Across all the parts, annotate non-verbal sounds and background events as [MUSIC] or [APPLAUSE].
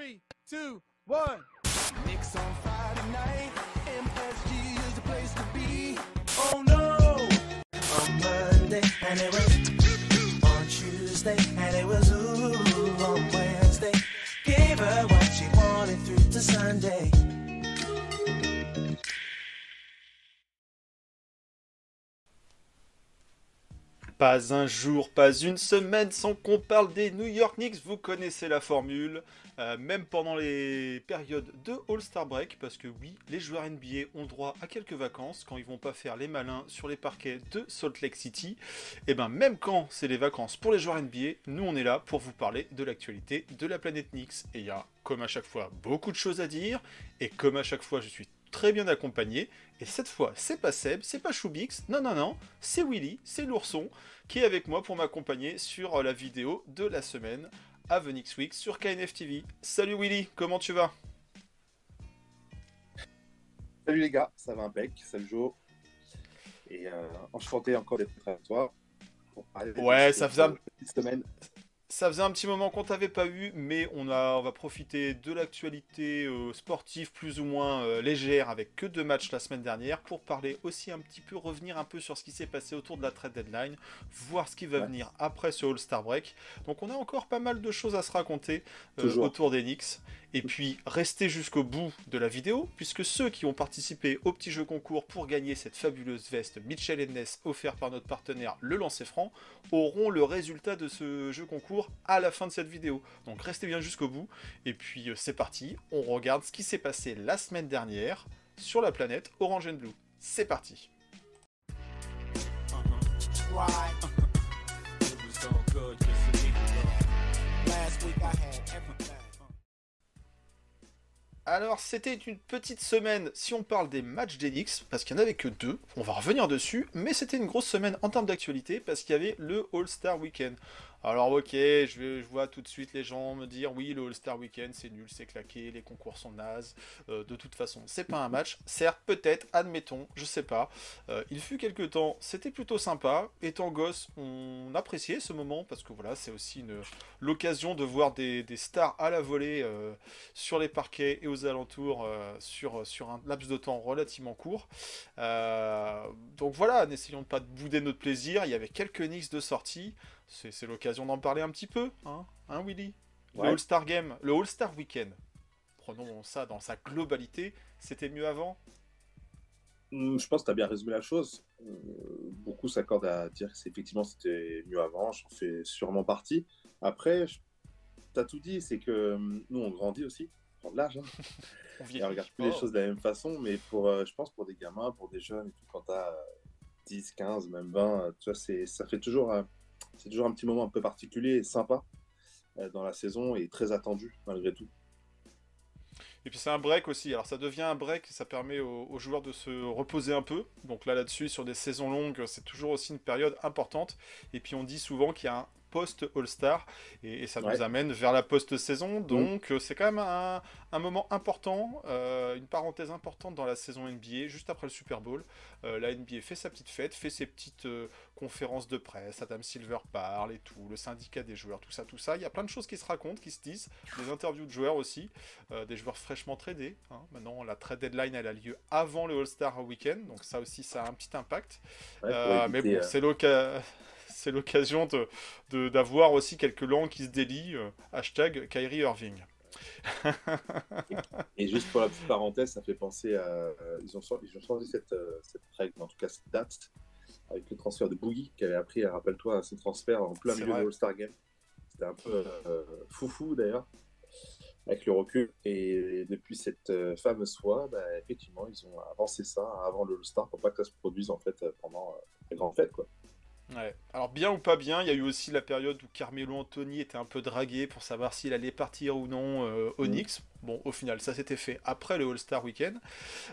Three, two, one. Knicks on Friday night. MSG is the place to be. Oh no! On Monday, and it was on Tuesday, and it was ooh on Wednesday. Gave her what she wanted through to Sunday. Pas un jour, pas une semaine sans qu'on parle des New York Knicks. Vous connaissez la formule, euh, même pendant les périodes de All-Star Break, parce que oui, les joueurs NBA ont droit à quelques vacances quand ils vont pas faire les malins sur les parquets de Salt Lake City. Et ben même quand c'est les vacances pour les joueurs NBA, nous on est là pour vous parler de l'actualité de la planète Knicks. Et il y a, comme à chaque fois, beaucoup de choses à dire. Et comme à chaque fois, je suis très bien accompagné. Et cette fois, c'est pas Seb, c'est pas Choubix, non, non, non, c'est Willy, c'est l'ourson, qui est avec moi pour m'accompagner sur euh, la vidéo de la semaine à Venix Week sur KNF TV. Salut Willy, comment tu vas? Salut les gars, ça va impec, salut Joe. Et euh, enchanté encore d'être avec toi. pour Ouais, ça faisait un- petite semaine. Ça faisait un petit moment qu'on t'avait pas eu, mais on, a, on va profiter de l'actualité euh, sportive plus ou moins euh, légère avec que deux matchs la semaine dernière pour parler aussi un petit peu, revenir un peu sur ce qui s'est passé autour de la trade deadline, voir ce qui va Ouais. venir après ce All-Star Break. Donc on a encore pas mal de choses à se raconter euh, autour des Knicks. Et puis restez jusqu'au bout de la vidéo, puisque ceux qui ont participé au petit jeu concours pour gagner cette fabuleuse veste Mitchell Ness offerte par notre partenaire Le Lancer Franc auront le résultat de ce jeu concours à la fin de cette vidéo. Donc restez bien jusqu'au bout. Et puis euh, c'est parti, on regarde ce qui s'est passé la semaine dernière sur la planète Orange and Blue. C'est parti. Right. [LAUGHS] It was all good 'cause the week ago. Last week I had Alors c'était une petite semaine si on parle des matchs d'Enix, parce qu'il n'y en avait que deux, on va revenir dessus, mais c'était une grosse semaine en termes d'actualité, parce qu'il y avait le All-Star Weekend. Alors ok, je, vois tout de suite les gens me dire oui le All-Star Weekend c'est nul, c'est claqué, les concours sont nazes, euh, de toute façon c'est pas un match, certes peut-être, admettons, je sais pas. Euh, il fut quelques temps, c'était plutôt sympa, étant gosse on appréciait ce moment, parce que voilà c'est aussi l'occasion de voir des, stars à la volée euh, sur les parquets et aux alentours sur, sur un laps de temps relativement court. Donc voilà, n'essayons de pas bouder notre plaisir. Il y avait quelques Knicks de sortie. C'est l'occasion d'en parler un petit peu, hein, hein Willy? Ouais. Le All-Star Game, le All-Star Weekend. Prenons ça dans sa globalité. C'était mieux avant? Hum, Je pense que tu as bien résumé la chose. Euh, beaucoup s'accordent à dire que c'est- effectivement c'était mieux avant, j'en fais sûrement partie. Après, tu as tout dit, c'est que hum, nous on grandit aussi, on prend de l'âge. hein. [LAUGHS] On on regarde plus les choses de la même façon, mais pour, euh, je pense pour des gamins, pour des jeunes, et tout, quand tu as 10, 15, même 20, euh, tu vois, c'est, ça fait toujours, euh, c'est toujours un petit moment un peu particulier et sympa euh, dans la saison et très attendu malgré tout. Et puis c'est un break aussi. Alors ça devient un break, ça permet aux, aux joueurs de se reposer un peu. Donc là là-dessus, sur des saisons longues, c'est toujours aussi une période importante. Et puis on dit souvent qu'il y a un post-All-Star et, et ça nous amène vers la post-saison. Donc euh, c'est quand même un, un moment important, euh, une parenthèse importante dans la saison NBA, juste après le Super Bowl. Euh, la NBA fait sa petite fête, fait ses petites euh, conférences de presse, Adam Silver parle et tout, le syndicat des joueurs, tout ça, tout ça. Il y a plein de choses qui se racontent, qui se disent, des interviews de joueurs aussi des joueurs fraîchement tradés. hein. Maintenant, la trade deadline, elle a lieu avant le All-Star Weekend, donc ça aussi, ça a un petit impact. Ouais, mais bon, c'est l'oca- c'est l'occasion de- de- d'avoir aussi quelques langues qui se délient. euh, hashtag Kyrie Irving. [LAUGHS] Et juste pour la petite parenthèse, ça fait penser à. euh, ils, ont, ils ont changé cette, euh, cette règle, en tout cas cette date, avec le transfert de Boogie, qui avait appris, rappelle-toi, ce transfert en plein milieu vrai. de l'All-Star Game. C'était un peu euh, foufou d'ailleurs, avec le recul. Et depuis cette fameuse fois, bah, effectivement, ils ont avancé ça avant le All-Star pour pas que ça se produise en fait pendant la grande fête. Quoi. Ouais. Alors bien ou pas bien, il y a eu aussi la période où Carmelo Anthony était un peu dragué pour savoir s'il allait partir ou non euh, au. Knicks. Bon, au final, ça s'était fait après le All-Star Weekend.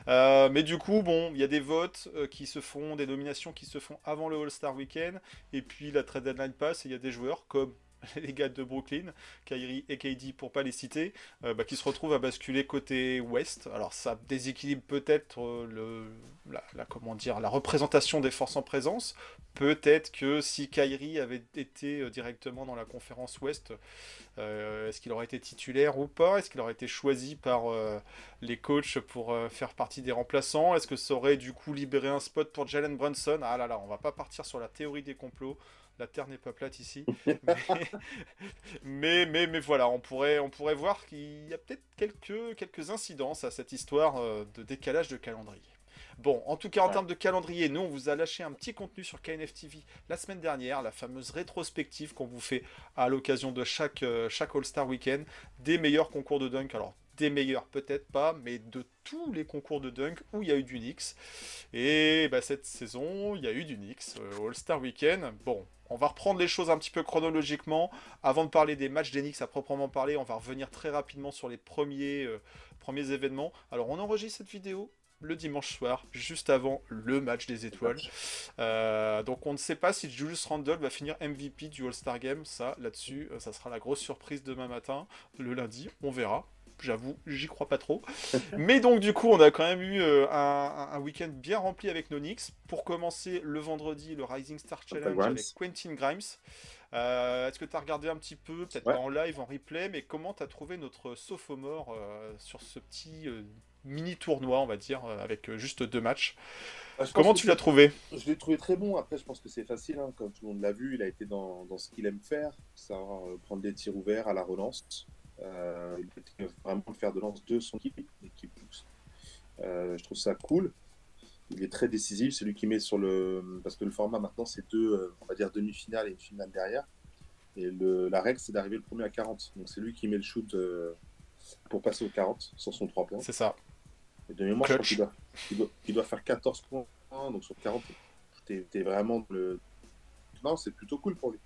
Euh, mais du coup, bon, il y a des votes euh, qui se font, des nominations qui se font avant le All-Star Weekend. Et puis la trade deadline passe et il y a des joueurs comme [LAUGHS] les gars de Brooklyn, Kyrie et KD pour pas les citer, euh, bah, qui se retrouvent à basculer côté ouest. Alors ça déséquilibre peut-être euh, le, la, dire, la représentation des forces en présence. Peut-être que si Kyrie avait été euh, directement dans la conférence ouest, est-ce qu'il aurait été titulaire ou pas? Est-ce qu'il aurait été choisi par les coachs pour faire partie des remplaçants? Est-ce que ça aurait du coup libéré un spot pour Jalen Brunson? Ah là là, on va pas partir sur la théorie des complots la terre n'est pas plate ici. [LAUGHS] mais, mais, mais, voilà, on pourrait, on pourrait voir qu'il y a peut-être quelques, quelques incidences à cette histoire euh, de décalage de calendrier. Bon, en tout cas, en termes de calendrier, nous, on vous a lâché un petit contenu sur KNF TV la semaine dernière, la fameuse rétrospective qu'on vous fait à l'occasion de chaque, euh, chaque All-Star Weekend, des meilleurs concours de dunk. Alors, des meilleurs peut-être pas, mais de tous les concours de dunk où il y a eu du Knicks. Et bah, cette saison, il y a eu du Knicks, euh, All-Star Weekend. Bon, on va reprendre les choses un petit peu chronologiquement. Avant de parler des matchs d'Enix à proprement parler, on va revenir très rapidement sur les premiers, euh, premiers événements. Alors, on enregistre cette vidéo le dimanche soir, juste avant le match des étoiles. Euh, donc on ne sait pas si Julius Randle va finir MVP du All-Star Game. Ça, là-dessus, euh, ça sera la grosse surprise demain matin, le lundi. On verra j'avoue, j'y crois pas trop. [LAUGHS] Mais donc, du coup, on a quand même eu euh, un, week-end bien rempli avec nos Knicks. Pour commencer, le vendredi, le Rising Star Challenge avec Quentin Grimes. Euh, est-ce que tu as regardé un petit peu, peut-être pas en live, en replay, mais comment tu as trouvé notre sophomore euh, sur ce petit mini tournoi, on va dire, avec juste deux matchs? Bah, Comment tu l'as trouvé? Je l'ai trouvé très bon. Après, je pense que c'est facile, hein, comme tout le monde l'a vu. Il a été dans, dans ce qu'il aime faire, savoir prendre des tirs ouverts à la relance. Euh, vraiment le faire de lance de son équipe, qui pousse. Euh, je trouve ça cool. Il est très décisif, celui qui met sur le. Parce que le format maintenant, c'est deux, euh, on va dire, demi-finale et une finale derrière. Et le, la règle, c'est d'arriver le premier à 40. Donc c'est lui qui met le shoot pour passer au 40 sur son 3 points. C'est ça. Et de mémoire, je crois qu'il doit, doit, doit, faire 14 points. Donc sur 40, t'es es vraiment le. Non, c'est plutôt cool pour lui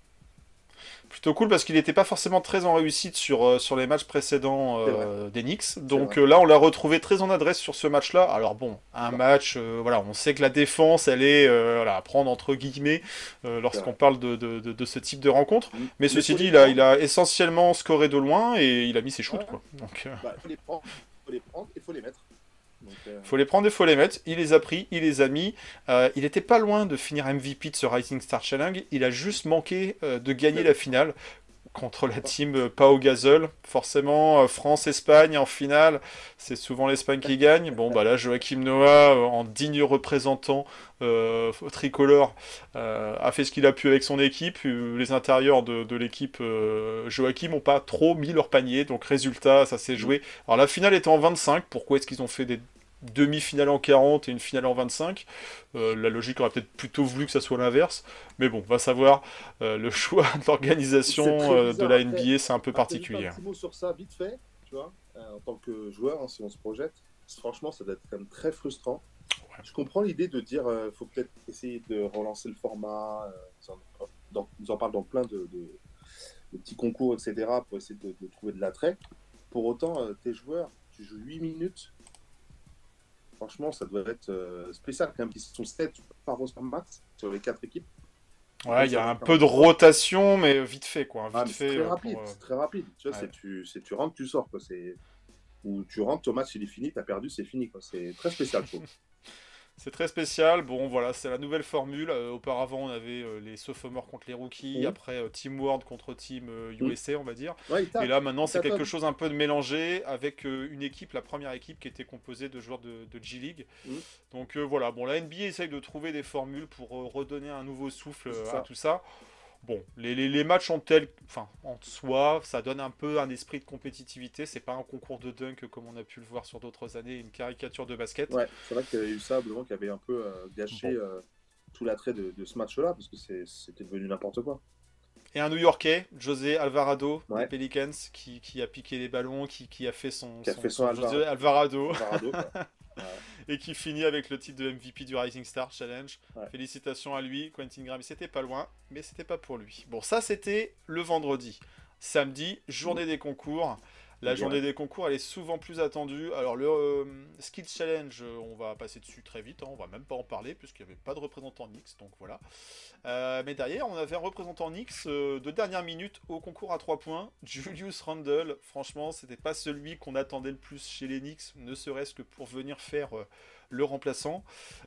plutôt cool parce qu'il n'était pas forcément très en réussite sur, euh, sur les matchs précédents euh, des Knicks. Donc euh, là, on l'a retrouvé très en adresse sur ce match-là. Alors bon, un match, voilà, on sait que la défense, elle est à prendre entre guillemets lorsqu'on parle de, de, de, ce type de rencontre. Mm. Mais, ceci dit, il a, il a essentiellement scoré de loin et il a mis ses shoots. Quoi. Donc, bah, faut les prendre, faut les prendre et faut les mettre. Il faut les prendre et faut les mettre. Il les a pris, il les a mis. Euh, il n'était pas loin de finir MVP de ce Rising Star Challenge. Il a juste manqué euh, de gagner la finale contre la team euh, Pau Gasol. Forcément, France-Espagne en finale, c'est souvent l'Espagne qui gagne. Bon, bah là, Joachim Noah, en digne représentant tricolore, a fait ce qu'il a pu avec son équipe. Les intérieurs de, de l'équipe Joachim n'ont pas trop mis leur panier. Donc, résultat, ça s'est joué. Alors, la finale était en 25. Pourquoi est-ce qu'ils ont fait des demi-finale en 40 et une finale en 25. Euh, la logique aurait peut-être plutôt voulu que ça soit l'inverse. Mais bon, va savoir. Euh, le choix [LAUGHS] de l'organisation euh, de la NBA, c'est un peu particulier. Un petit mot sur ça, vite fait, tu vois, en tant que joueur, hein, si on se projette. Franchement, ça doit être quand même très frustrant. Je comprends l'idée de dire faut peut-être essayer de relancer le format. Dans, nous en parle dans plein de, petits concours, etc., pour essayer de, de trouver de l'attrait. Pour autant, tes joueurs, tu joues 8 minutes franchement, ça doit être euh, spécial quand même. Ils sont 7 par max sur les 4 équipes. Ouais, il y a un peu de rotation, mais vite fait, quoi. Ah, vite fait, très euh, rapide, très rapide. Tu vois, c'est tu, tu rentres, tu sors, quoi. Ou tu rentres, ton match il est fini, t'as perdu, c'est fini, quoi. C'est très spécial, je trouve. [LAUGHS] C'est très spécial. Bon, voilà, c'est la nouvelle formule. Euh, auparavant, on avait euh, les sophomores contre les rookies. Mhm. Après, euh, Team World contre Team USA, on va dire. et là, maintenant, c'est quelque chose un peu de mélangé avec une équipe, la première équipe qui était composée de joueurs de, G-League. Mhm. Donc voilà, bon, la NBA essaye de trouver des formules pour redonner un nouveau souffle à tout ça. Bon, les, matchs en tel, enfin, en soi, ça donne un peu un esprit de compétitivité. C'est pas un concours de dunk comme on a pu le voir sur d'autres années, une caricature de basket. Ouais, c'est vrai qu'il y a eu ça, qui avait un peu euh, gâché euh, tout l'attrait de, ce match-là, parce que c'était devenu n'importe quoi. Et un New Yorkais, José Alvarado, des Pelicans, qui, a piqué les ballons, qui, a fait son, Alvarado. [LAUGHS] et qui finit avec le titre de MVP du Rising Star Challenge. Félicitations à lui, Quentin Grimes. C'était pas loin, mais c'était pas pour lui. Bon, ça c'était le vendredi. Samedi, journée des concours. La journée des concours, elle est souvent plus attendue. Alors, le euh, Skill Challenge, euh, on va passer dessus très vite. Hein, on va même pas en parler, puisqu'il n'y avait pas de représentant Nix. Donc voilà. Euh, mais derrière, on avait un représentant Nix de dernière minute au concours à 3 points. [LAUGHS] Julius Randle. Franchement, c'était pas celui qu'on attendait le plus chez les Knicks, ne serait-ce que pour venir faire le remplaçant.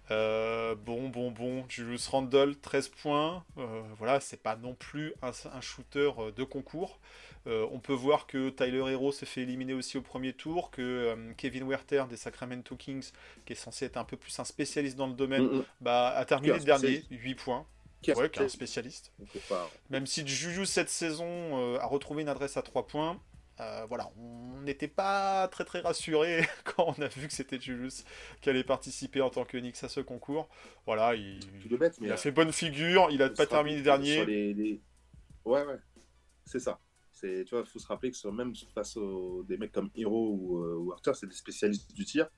bon, bon, bon. Julius Randle, 13 points. voilà, c'est pas non plus un, un shooter de concours. Euh, on peut voir que Tyler Hero s'est fait éliminer aussi au premier tour, que euh, Kevin Werther des Sacramento Kings, qui est censé être un peu plus un spécialiste dans le domaine, mm, mm. bah, a terminé le dernier, 8 points. Est un spécialiste. Même si Juju cette saison euh, a retrouvé une adresse à 3 points, voilà, on n'était pas très très rassuré [LAUGHS] quand on a vu que c'était Julius qui allait participer en tant que à ce concours. Voilà, il, a fait bonne figure, il a pas terminé dernier. Ouais, ouais, c'est ça. C'est, tu vois, faut se rappeler que même face aux des mecs comme Hero ou, euh, Arthur, c'est des spécialistes du tir.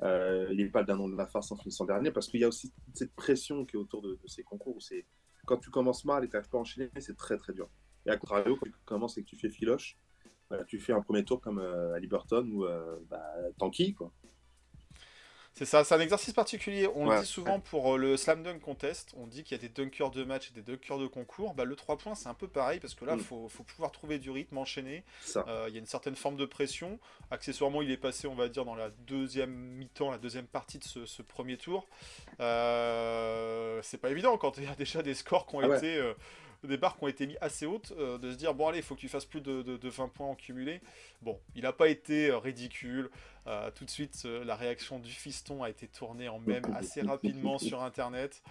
Euh, il n'est pas d'un nom de la farce en finissant dernier parce qu'il y a aussi cette pression qui est autour de, ces concours. Où c'est quand tu commences mal et que tu pas à enchaîner, c'est très très dur. Et à contrario, quand tu commences et que tu fais filoche, bah, tu fais un premier tour comme euh, à Liberton ou bah, Tanky, quoi. C'est ça, c'est un exercice particulier. On le dit souvent pour euh, le slam dunk contest. On dit qu'il y a des dunkers de match et des dunkers de concours. Bah, le 3 points, c'est un peu pareil parce que là, il mm. faut, pouvoir trouver du rythme, enchaîner. Euh, il y a une certaine forme de pression. Accessoirement, il est passé, on va dire, dans la deuxième mi-temps, la deuxième partie de ce, premier tour. Euh, c'est pas évident quand il y a déjà des scores qui ont ah été des barres qui ont été mis assez hautes, euh, de se dire bon allez, il faut que tu fasses plus de, 20 points en cumulé. Bon, il n'a pas été euh, ridicule. Euh, tout de suite, la réaction du fiston a été tournée en même assez rapidement sur Internet.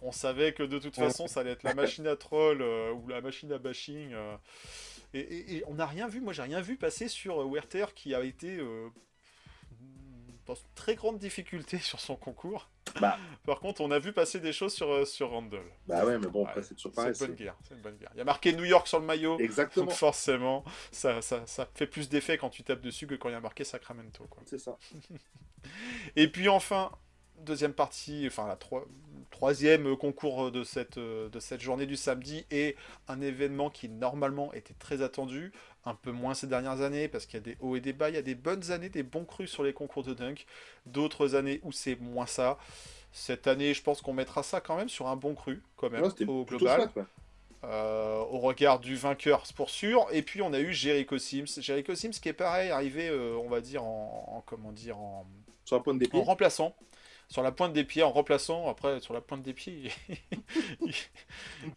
on savait que de toute façon, ça allait être la machine à troll ou la machine à bashing. Et, et, on n'a rien vu, moi j'ai rien vu passer sur Werther qui a été dans une très grande difficulté [LAUGHS] sur son concours. Bah. Par contre, on a vu passer des choses sur, euh, sur Randall. Bah ouais, mais bon, après, c'est toujours pareil. C'est une, bonne guerre, une bonne guerre. Il y a marqué New York sur le maillot. Exactement. Donc forcément, ça, ça, ça fait plus d'effet quand tu tapes dessus que quand il y a marqué Sacramento. C'est ça. [LAUGHS] Et puis enfin, deuxième partie, enfin la troisième concours de cette, de cette journée du samedi et un événement qui normalement était très attendu, un peu moins ces dernières années parce qu'il y a des hauts et des bas, il y a des bonnes années, des bons crus sur les concours de dunk, d'autres années où c'est moins ça. Cette année, je pense qu'on mettra ça quand même sur un bon cru, quand même, au global. Euh, au regard du vainqueur, pour sûr. Et puis on a eu Jericho Sims. Jericho Sims qui est pareil, arrivé, euh, on va dire, en, comment dire, en, en remplaçant sur la pointe des pieds en remplaçant. Après, sur la pointe des pieds,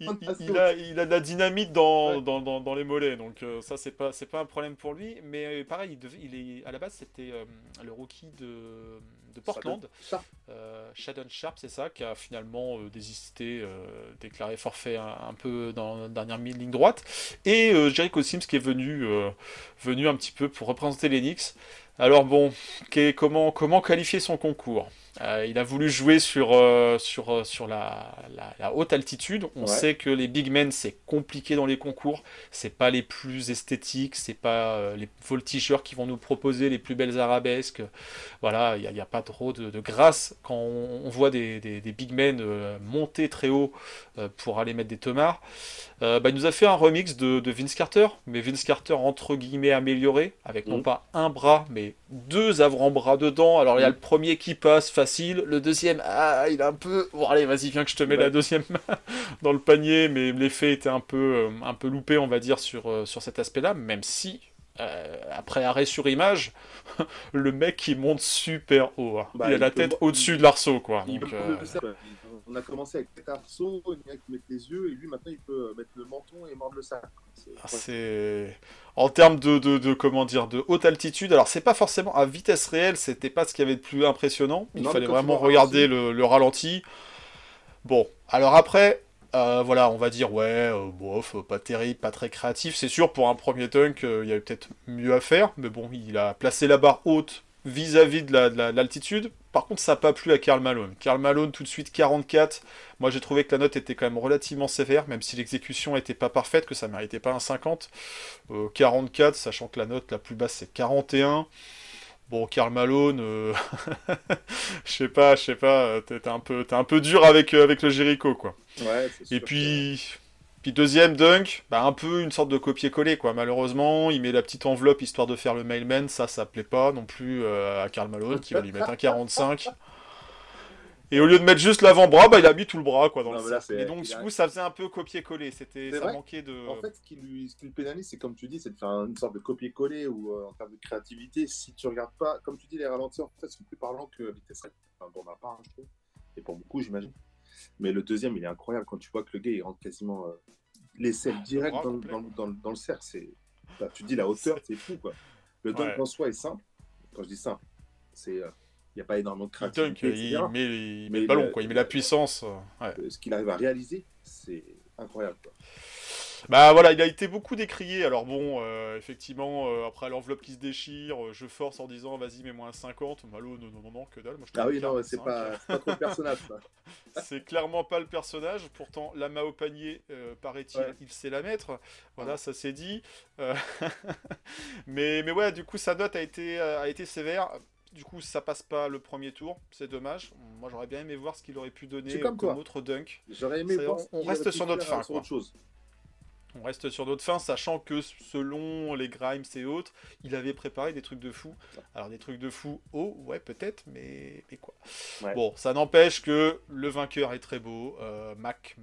il, [LAUGHS] a, il a de la dynamite dans, dans, les mollets. Donc euh, ça, c'est pas, c'est pas un problème pour lui. Mais euh, pareil, il, est, à la base, c'était euh, le rookie de, de Portland. Shadon Sharp, c'est ça, qui a finalement désisté, déclaré forfait un, peu dans la dernière ligne droite. Et Jericho Sims qui est venu, venu un petit peu pour représenter les Knicks. Alors bon, comment, comment qualifier son concours euh, il a voulu jouer sur, euh, sur, euh, sur la, haute altitude. On sait que les big men, c'est compliqué dans les concours. C'est pas les plus esthétiques, c'est pas les voltigeurs qui vont nous proposer les plus belles arabesques. Voilà, il n'y a, pas trop de, grâce quand on, voit des, big men monter très haut pour aller mettre des tomards. Bah, il nous a fait un remix de, Vince Carter, mais Vince Carter entre guillemets amélioré, avec non mm. pas un bras, mais deux avant-bras dedans. Alors il y a mm. le premier qui passe facile, le deuxième, ah, il a un peu. Bon, allez, vas-y, viens que je te mets la deuxième [LAUGHS] dans le panier, mais l'effet était un peu, euh, un peu loupé, on va dire, sur, euh, sur cet aspect-là, même si. Euh, après arrêt sur image, [LAUGHS] le mec il monte super haut. Hein. Bah, il a la tête au-dessus de l'arceau quoi. Donc, on a commencé avec Peter Arceau, il y a qui met les yeux, et lui maintenant il peut mettre le menton et mordre le sac. C'est ah, en termes de, de, comment dire de haute altitude. Alors c'est pas forcément à vitesse réelle, c'était pas ce qui avait de plus impressionnant. Il fallait vraiment regarder le, ralenti. Bon, alors après, euh, voilà, on va dire ouais, euh, bof, pas terrible, pas très créatif. C'est sûr pour un premier dunk, euh, il y avait peut-être mieux à faire, mais bon, il a placé la barre haute vis-à-vis de l'altitude. Par contre, ça n'a pas plu à Karl Malone. Karl Malone, tout de suite 44. Moi, j'ai trouvé que la note était quand même relativement sévère, même si l'exécution n'était pas parfaite, que ça méritait pas un 50. 44, euh, sachant que la note la plus basse, c'est 41. Bon, Karl Malone, euh, [LAUGHS] je sais pas, je sais pas, t'es un peu, un peu dur avec, euh, avec le Jericho, quoi. Ouais, Et puis, Puis deuxième dunk, bah, un peu une sorte de copier-coller, quoi. Malheureusement, il met la petite enveloppe histoire de faire le mailman, ça, ça plaît pas non plus euh, à Karl Malone, qui va lui mettre un 45. Et au lieu de mettre juste l'avant-bras, bah, il a mis tout le bras, quoi, dans Non, le là, Et donc, du a- coup, ça faisait un peu copier-coller. C'était, ça vrai. manquait de. En fait, ce qui, lui, ce qui le pénalise, c'est comme tu dis, c'est de faire une sorte de copier-coller ou euh, en termes de créativité. Si tu regardes pas, comme tu dis, les ralentis, en fait, sont plus parlants que vitesse. Enfin, pour ma part, je trouve. Et pour beaucoup, j'imagine. Mais le deuxième, il est incroyable quand tu vois que le gars, il rentre quasiment euh, l'aisselle direct bras dans, le- complet, dans, le- dans, le- dans le cercle. C'est, bah, tu dis la hauteur, [LAUGHS] c'est fou, quoi. Le dunk Ouais. en soi est simple. Quand je dis simple, c'est. euh, Il n'y a pas énormément de créativité, il met, il met le ballon, le- quoi. Il met la puissance. euh, ouais. Euh, Ce qu'il arrive à réaliser, c'est incroyable. Quoi. Bah voilà, il a été beaucoup décrié. Alors bon, euh, effectivement, euh, après l'enveloppe qui se déchire, euh, je force en disant vas-y, mets-moi un 50. Malo, non, non, non, non, que dalle. Moi, je te Ah oui, non, 45. c'est pas, c'est pas trop le personnage. [LAUGHS] C'est clairement pas le personnage. Pourtant, la main au panier, paraît-il, Ouais. il sait la mettre. Voilà, ça c'est dit. [LAUGHS] Mais, mais ouais, du coup, sa note a été, a été sévère. Du coup, ça passe pas le premier tour. C'est dommage. Moi, j'aurais bien aimé voir ce qu'il aurait pu donner comme autre dunk. J'aurais aimé voir. on- reste sur notre fin, sur quoi. autre chose. On reste sur notre fin, sachant que selon les Grimes et autres, il avait préparé des trucs de fou. Alors des trucs de fou, oh ouais peut-être, mais, mais quoi. Ouais. Bon, ça n'empêche que le vainqueur est très beau, euh, Mac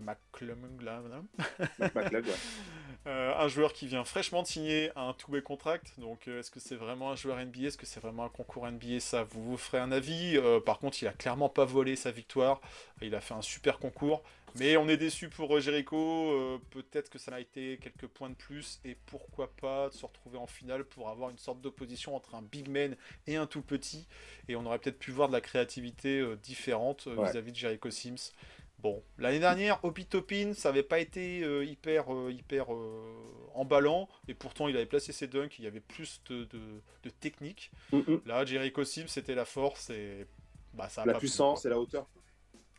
ouais. [LAUGHS] euh, un joueur qui vient fraîchement de signer un two-way contract. Donc euh, est-ce que c'est vraiment un joueur NBA, est-ce que c'est vraiment un concours NBA Ça, vous vous ferez un avis. Par contre, il a clairement pas volé sa victoire. Il a fait un super concours. Mais on est déçu pour euh, Jericho. Euh, Peut-être que ça a été quelques points de plus. Et pourquoi pas de se retrouver en finale pour avoir une sorte d'opposition entre un big man et un tout petit. Et on aurait peut-être pu voir de la créativité euh, différente Ouais. vis-à-vis de Jericho Sims. Bon, l'année dernière, Opi Topin, ça n'avait pas été euh, hyper, euh, hyper euh, emballant. Et pourtant, il avait placé ses dunks. Il y avait plus de, de- de technique. Mm, mm. Là, Jericho Sims, c'était la force. Et bah, ça a La pas puissance et la hauteur.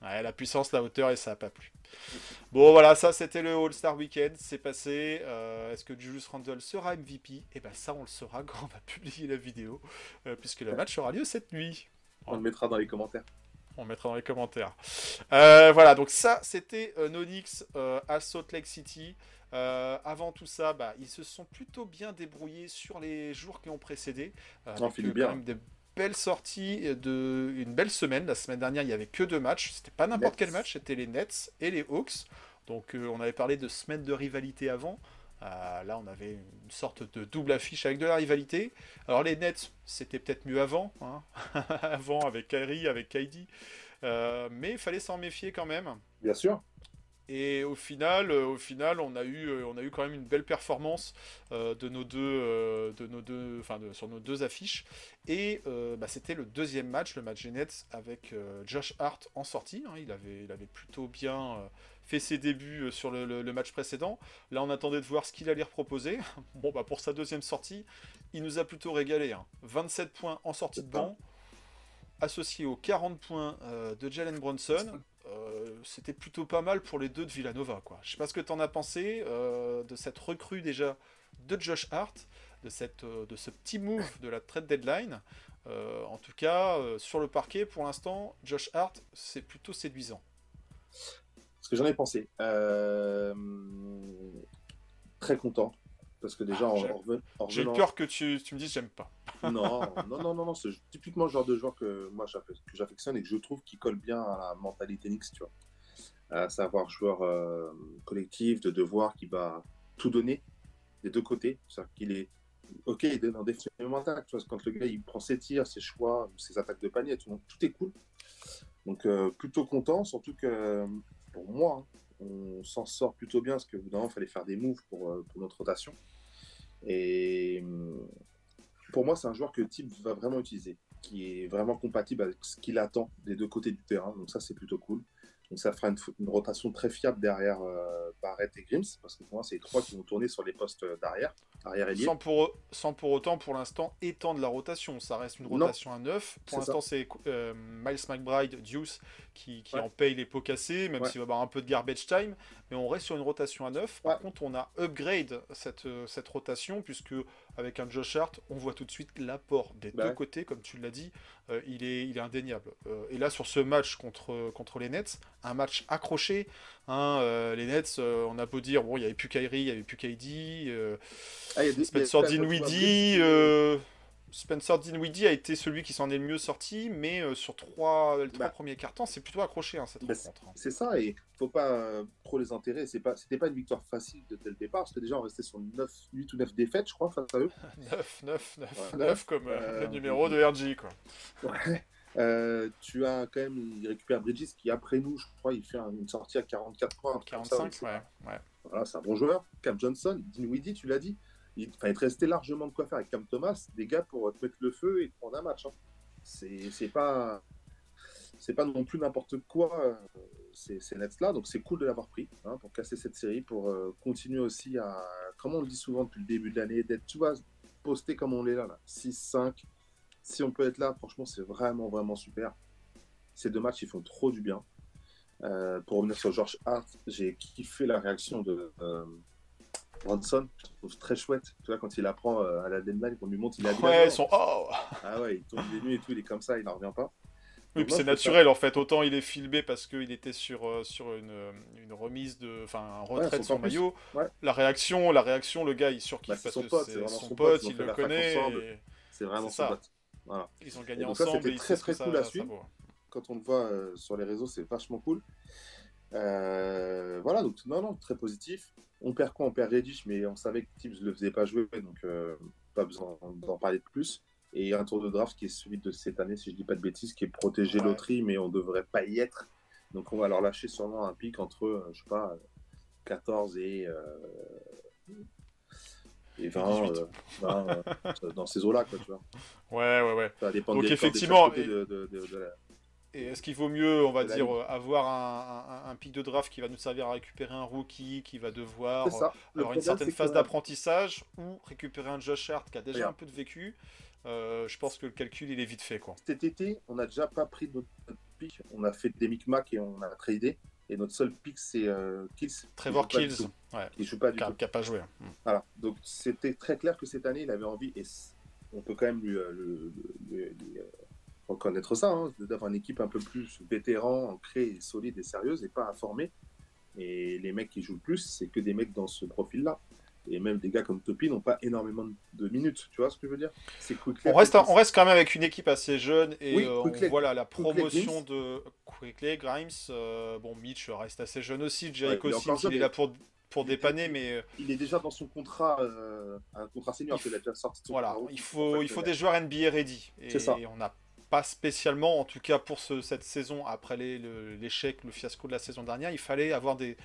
Ouais, la puissance, la hauteur et ça a pas plu. Bon voilà, ça c'était le All-Star Weekend, c'est passé. Euh, Est-ce que Julius Randle sera MVP Eh ben ça on le saura [LAUGHS] quand on va publier la vidéo, euh, puisque le match aura lieu cette nuit. On le mettra dans les commentaires. On mettra dans les commentaires. Euh, voilà, donc ça c'était Nonix à Salt Lake City. Euh, avant tout ça, bah, ils se sont plutôt bien débrouillés sur les jours qui ont précédé. Euh, avec, bien. quand même des belles sorties, de... une belle semaine. La semaine dernière, il n'y avait que deux matchs. C'était pas n'importe quel match, c'était les Nets et les Hawks. Donc euh, on avait parlé de semaine de rivalité avant. Euh, là, on avait une sorte de double affiche avec de la rivalité. Alors les Nets, c'était peut-être mieux avant, hein. [LAUGHS] avant avec Kyrie, avec KD. Euh, mais il fallait s'en méfier quand même. Bien sûr. Et au final, euh, au final, on a eu, euh, on a eu quand même une belle performance euh, de nos deux, de nos deux, enfin sur nos deux affiches. Et bah, c'était le deuxième match, le match des Nets avec Josh Hart en sortie. hein. il avait, il avait plutôt bien fait ses débuts sur le, match précédent. Là, on attendait de voir ce qu'il allait reproposer. [LAUGHS] Bon, bah pour sa deuxième sortie, il nous a plutôt régalé. hein. 27 points en sortie de banc, associé aux 40 points de Jalen Brunson. Euh, c'était plutôt pas mal pour les deux de Villanova. Quoi. Je sais pas ce que tu en as pensé euh, de cette recrue déjà de Josh Hart, de, cette, euh, de ce petit move de la trade deadline. En tout cas, sur le parquet, pour l'instant, Josh Hart, c'est plutôt séduisant. Ce que j'en ai pensé. Très content. Parce que déjà, Ah, en, j'ai- en peur que tu, tu me dises j'aime pas. Non, non, non, non, non, c'est typiquement le genre de joueur que moi j'affectionne et que je trouve qui colle bien à la mentalité Knicks, tu vois. À savoir joueur euh, collectif, de devoir, qui va tout donner des deux côtés. C'est-à-dire qu'il est. Ok, il est dans des attaques, tu vois, quand le gars il prend ses tirs, ses choix, ses attaques de panier, tout, tout est cool. Donc euh, plutôt content, surtout que pour moi, hein, on s'en sort plutôt bien parce que bout d'un moment, il fallait faire des moves pour, euh, pour notre rotation. Et hum, pour moi, c'est un joueur que type va vraiment utiliser, qui est vraiment compatible avec ce qu'il attend des deux côtés du terrain. Donc ça, c'est plutôt cool. Donc ça fera une, une rotation très fiable derrière euh, Barrett et Grims, parce que pour moi, c'est les trois qui vont tourner sur les postes d'arrière, arrière ailier. Sans pour, sans pour autant, pour l'instant, étendre la rotation. Ça reste une Non. rotation à 9. Pour l'instant, c'est euh, Miles McBride, Deuce, qui, qui Ouais. en paye les pots cassés, même Ouais. s'il va avoir un peu de garbage time. Mais on reste sur une rotation à 9. Par Ouais. contre, on a upgrade cette, euh, cette rotation, puisque avec un Josh Hart, on voit tout de suite l'apport des Bah deux ouais. côtés, comme tu l'as dit, euh, il, est, il est indéniable. Euh, et là, sur ce match contre, contre les Nets, un match accroché, hein, euh, les Nets, on a beau dire, bon, il n'y avait plus Kyrie, il n'y avait plus KD, Ah, Spencer Dinwiddie, Spencer Dinwiddie a été celui qui s'en est le mieux sorti, mais euh, sur trois, les trois Bah. premiers cartons, c'est plutôt accroché hein, cette Bah, rencontre. hein. C'est ça, et faut pas euh, trop les enterrer. C'est pas, c'était pas une victoire facile de- dès le départ, parce que déjà on restait sur 9, 8 ou 9 défaites, je crois, face à eux. 9, 9, 9, Ouais. 9 comme euh, Euh, le numéro de RG, quoi. Ouais. Euh, tu as quand même, il récupère Bridges qui, après nous, je crois, il fait un- une sortie à 44 points. un truc comme ça, 45, c'est ouais. ouais. Voilà, c'est un bon joueur. Cam Johnson, Dinwiddie, tu l'as dit. Il, il te restait largement de quoi faire avec Cam Thomas, des gars pour te mettre le feu et te prendre un match. hein. C'est pas, c'est pas non plus n'importe quoi euh, ces, ces Nets là, donc c'est cool de l'avoir pris hein, pour casser cette série, pour euh, continuer aussi à, comme on le dit souvent depuis le début de l'année, d'être, tu vois, posté comme on l'est là, là 6-5. Si on peut être là, franchement, c'est vraiment, vraiment super. Ces deux matchs, ils font trop du bien. Euh, pour revenir sur George Hart, j'ai kiffé la réaction de Bronson. Je trouve très chouette. Tu vois, quand il apprend euh, à la deadline qu'on lui montre, il a Ouais, ils sont. Oh Ah ouais, il tombe des nuits et tout, il est comme ça, il n'en revient pas. Oui, puis c'est naturel en fait. Autant il est filmé parce qu'il était sur, euh, sur une, euh, une remise de. Enfin, un retrait son de son maillot. Ouais. La réaction, la réaction, le gars il surkiffe Bah, parce son que pote, c'est son son pote, il le connaît. et C'est vraiment son ça. pote. Voilà. Ils ont gagné donc ensemble c'était très, très cool à suivre. Quand on le voit euh, sur les réseaux, c'est vachement cool. Euh, voilà, donc non, non, très positif. On perd quoi? On perd Reddish, mais on savait que Tibbs ne le faisait pas jouer, donc euh, pas besoin d'en parler de plus. Et un tour de draft qui est celui de cette année, si je dis pas de bêtises, qui est protégé Ouais. loterie, mais on devrait pas y être. Donc on va leur lâcher sûrement un pic entre, euh, je sais pas, euh, 14 et, euh, et 20, 18. euh, 20, euh, dans ces eaux-là, quoi, tu vois. Ouais, ouais, ouais. Ça va dépendre Donc des- effectivement, côtés et- de, de- de- de la- Et est-ce qu'il vaut mieux, on va dire, euh, avoir un, un, un pic de draft qui va nous servir à récupérer un rookie, qui va devoir. Le avoir une certaine phase d'apprentissage, ou récupérer un Josh Hart qui a déjà un peu de vécu Euh, Je pense que le calcul, il est vite fait, quoi. cet été, on n'a déjà pas pris notre, pick. On a fait des micmacs et on a tradé. Et notre seul pick, c'est euh, Kills. Trevor qui Kills, ouais, Qui joue pas du tout. qui a pas joué. Hmm. Voilà. Donc c'était très clair que cette année, il avait envie, et on peut quand même lui, euh, lui- lui, euh, reconnaître ça, hein, d'avoir une équipe un peu plus vétéran, ancrée, solide et sérieuse, et pas à former. Et les mecs qui jouent le plus, c'est que des mecs dans ce profil-là. Et même des gars comme Topi n'ont pas énormément de minutes. Tu vois ce que je veux dire? C'est Quickly. On reste, on reste quand même avec une équipe assez jeune et Oui, euh, on Quickley- voit la, promotion de Quickley, Grimes. euh, bon, Mitch reste assez jeune aussi. Jericho Ouais, il est il là pour, pour dépanner, mais euh, Il est déjà dans son contrat, euh, un contrat senior. Il Il a déjà sorti son voilà, il faut, il faut des joueurs NBA ready. Et C'est ça. on n'a pas spécialement, en tout cas pour ce- cette saison, après le- l'échec, le, fiasco de la saison dernière, il fallait avoir des,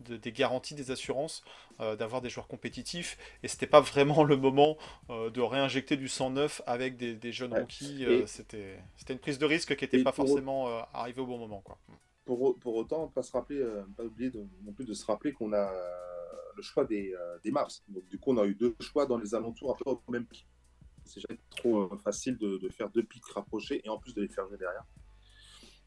de- des garanties, des assurances, euh, d'avoir des joueurs compétitifs. Et c'était pas vraiment le moment euh, de réinjecter du sang neuf avec des, des jeunes Ouais. rookies. euh, c'était c'était une prise de risque qui n'était pas forcément euh, arrivée au bon moment. Quoi. Pour, pour autant, pas se rappeler, pas oublier de- non plus de se rappeler qu'on a le choix des, des Mavs. Donc du coup, on a eu deux choix dans les alentours, un peu au même pic. C'est jamais trop euh, facile de, de faire deux pics rapprochés et en plus de les faire jouer derrière.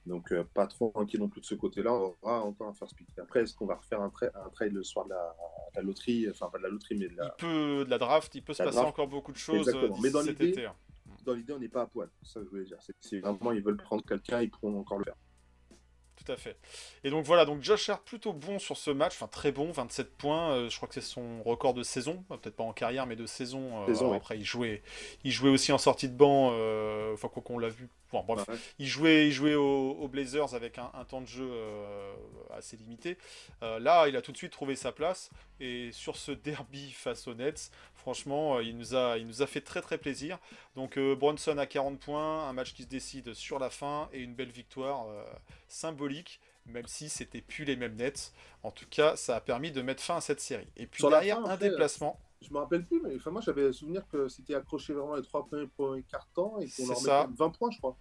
Donc euh, pas trop inquiet non plus de ce côté-là. On aura encore un first pick. Après, est-ce qu'on va refaire un, tra- un trade le soir de la, de la loterie Enfin, pas de la loterie, mais de la- Il peut, de la draft, il peut se passer draft. encore beaucoup de choses euh, Exactement. Mais dans cet l'idée- été. hein. dans l'idée, on n'est pas à poil. C'est ça que je voulais dire. C'est vraiment ils veulent prendre quelqu'un, ils pourront encore le faire. Tout à fait. Et donc voilà, donc Josh Hart plutôt bon sur ce match, enfin très bon, 27 points, euh, je crois que c'est son record de saison, euh, peut-être pas en carrière, mais de saison. euh, Saison, alors oui. Après, il jouait, il jouait aussi en sortie de banc, euh, enfin quoi qu'on l'a vu. Bon, bref, Ouais. il jouait, il jouait aux, Blazers avec un, un temps de jeu euh, assez limité. Euh, là, il a tout de suite trouvé sa place. Et sur ce [LAUGHS] derby face aux Nets, franchement, euh, il nous a, il nous a fait très très plaisir. Donc euh, Bronson à 40 points, un match qui se décide sur la fin et une belle victoire symbolique, même si c'était plus les mêmes Nets. En tout cas, ça a permis de mettre fin à cette série. Et puis Sur derrière, fin, un déplacement. Je me rappelle plus, mais enfin, moi j'avais le souvenir que c'était accroché vraiment les trois premiers, premiers cartons et qu'on leur ça. mettait 20 points, je crois.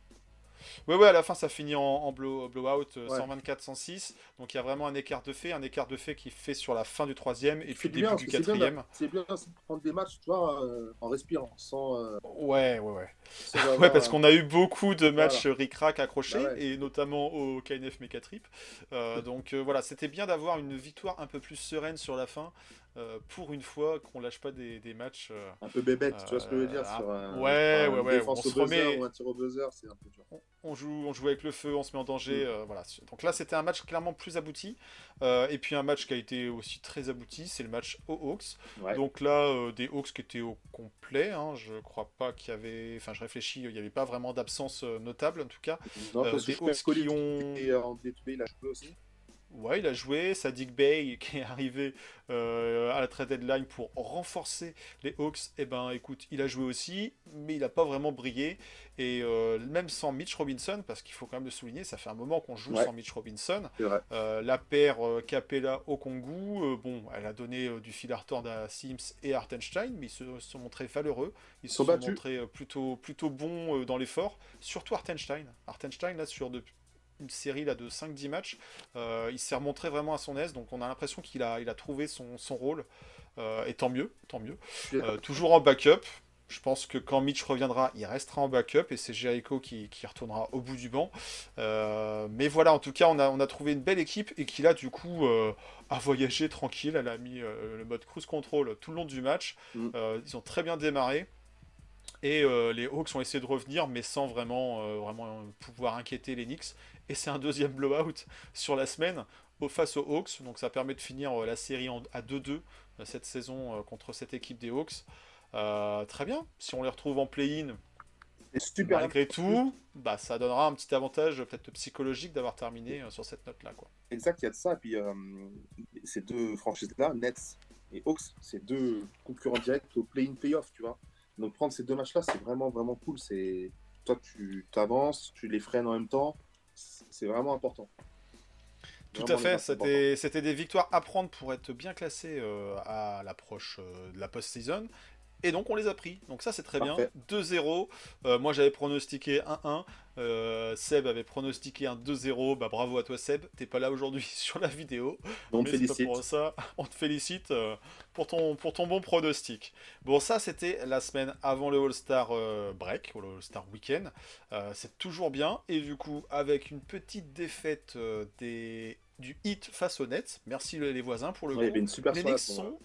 Ouais, ouais, à la fin, ça finit en, en blow, blowout euh, Ouais. 124-106. Donc il y a vraiment un écart de fait, un écart de fait qui fait sur la fin du troisième et puis le bien, début du c'est bien quatrième. C'est bien aussi de prendre des matchs, tu vois, euh, en respirant, sans. euh, Ouais, ouais, ouais. Ouais, parce qu'on a eu beaucoup de matchs ric-rac accrochés, Bah ouais. et notamment au KNF Mecha Trip. Euh, donc euh, voilà, c'était bien d'avoir une victoire un peu plus sereine sur la fin, euh, pour une fois qu'on lâche pas des, des matchs. euh, un peu bébête, tu vois ce que je veux dire Euh, sur un, ouais, un ouais, ouais, défense on au se buzzer remet- ou un tir au buzzer, c'est un peu dur. on joue, on joue avec le feu, on se met en danger. Mm. euh, voilà. Donc là, c'était un match clairement plus abouti. Euh, et puis un match qui a été aussi très abouti, c'est le match aux Hawks. Ouais. Donc là, euh, des Hawks qui étaient au complet. hein, je crois pas qu'il y avait. Enfin, je réfléchis, il n'y avait pas vraiment d'absence euh, notable en tout cas. Non, Euh, parce que des Hawks qui ont- et en D2B, il a joué aussi. Ouais, il a joué. Sadik Bey [LAUGHS] qui est arrivé euh, à la trade deadline pour renforcer les Hawks. Et ben, écoute, il a joué aussi, mais il n'a pas vraiment brillé. Et euh, même sans Mitch Robinson, parce qu'il faut quand même le souligner, ça fait un moment qu'on joue Ouais. sans Mitch Robinson. Euh, la paire Capella au euh, bon, elle a donné du fil à retordre à Sims et Hartenstein, mais ils se sont montrés valeureux. Ils se sont montrés plutôt, plutôt bons dans l'effort, surtout Hartenstein. Hartenstein, là, sur de- une série là, de 5-10 matchs, euh, il s'est remontré vraiment à son aise, donc on a l'impression qu'il a, il a trouvé son, son rôle, euh, et tant mieux, tant mieux. Euh, toujours en backup. Je pense que quand Mitch reviendra, il restera en backup et c'est Jericho qui, qui retournera au bout du banc. Euh, mais voilà, en tout cas, on a, on a trouvé une belle équipe et qui là, du coup, euh, a voyagé tranquille. Elle a mis euh, le mode cruise control tout le long du match. Mm. Ils ont très bien démarré. Et euh, les Hawks ont essayé de revenir, mais sans vraiment, euh, vraiment pouvoir inquiéter les Knicks. Et c'est un deuxième blowout sur la semaine au, face aux Hawks. Donc ça permet de finir euh, la série en- à 2-2 euh, cette saison contre cette équipe des Hawks. Euh, très bien. Si on les retrouve en play-in, super. malgré tout, bah, ça donnera un petit avantage peut-être psychologique d'avoir terminé sur cette note-là. quoi. Exact, il y a de ça. Puis euh, ces deux franchises-là, Nets et Hawks, c'est deux concurrents directs au play-in, play-off, tu vois. Donc prendre ces deux matchs-là, c'est vraiment, vraiment cool. C'est Toi, tu t'avances, tu les freines en même temps. C'est vraiment important. Tout à fait, c'était des victoires à prendre pour être bien classé euh, à l'approche euh, de la post-season. Et donc on les a pris. Donc ça c'est très Parfait. bien. 2-0. Euh, moi j'avais pronostiqué 1-1. Euh, Seb avait pronostiqué un 2-0. Bah bravo à toi Seb. T'es pas là aujourd'hui [LAUGHS] sur la vidéo. On te félicite. pour ça. On te félicite euh, pour, ton, pour ton bon pronostic. Bon, ça, c'était la semaine avant le All-Star Break, ou le All-Star Weekend. C'est toujours bien. Et du coup, avec une petite défaite des, du hit face aux Nets, merci les voisins pour le Ouais, il y coup. avait une super Les. Knicks sont,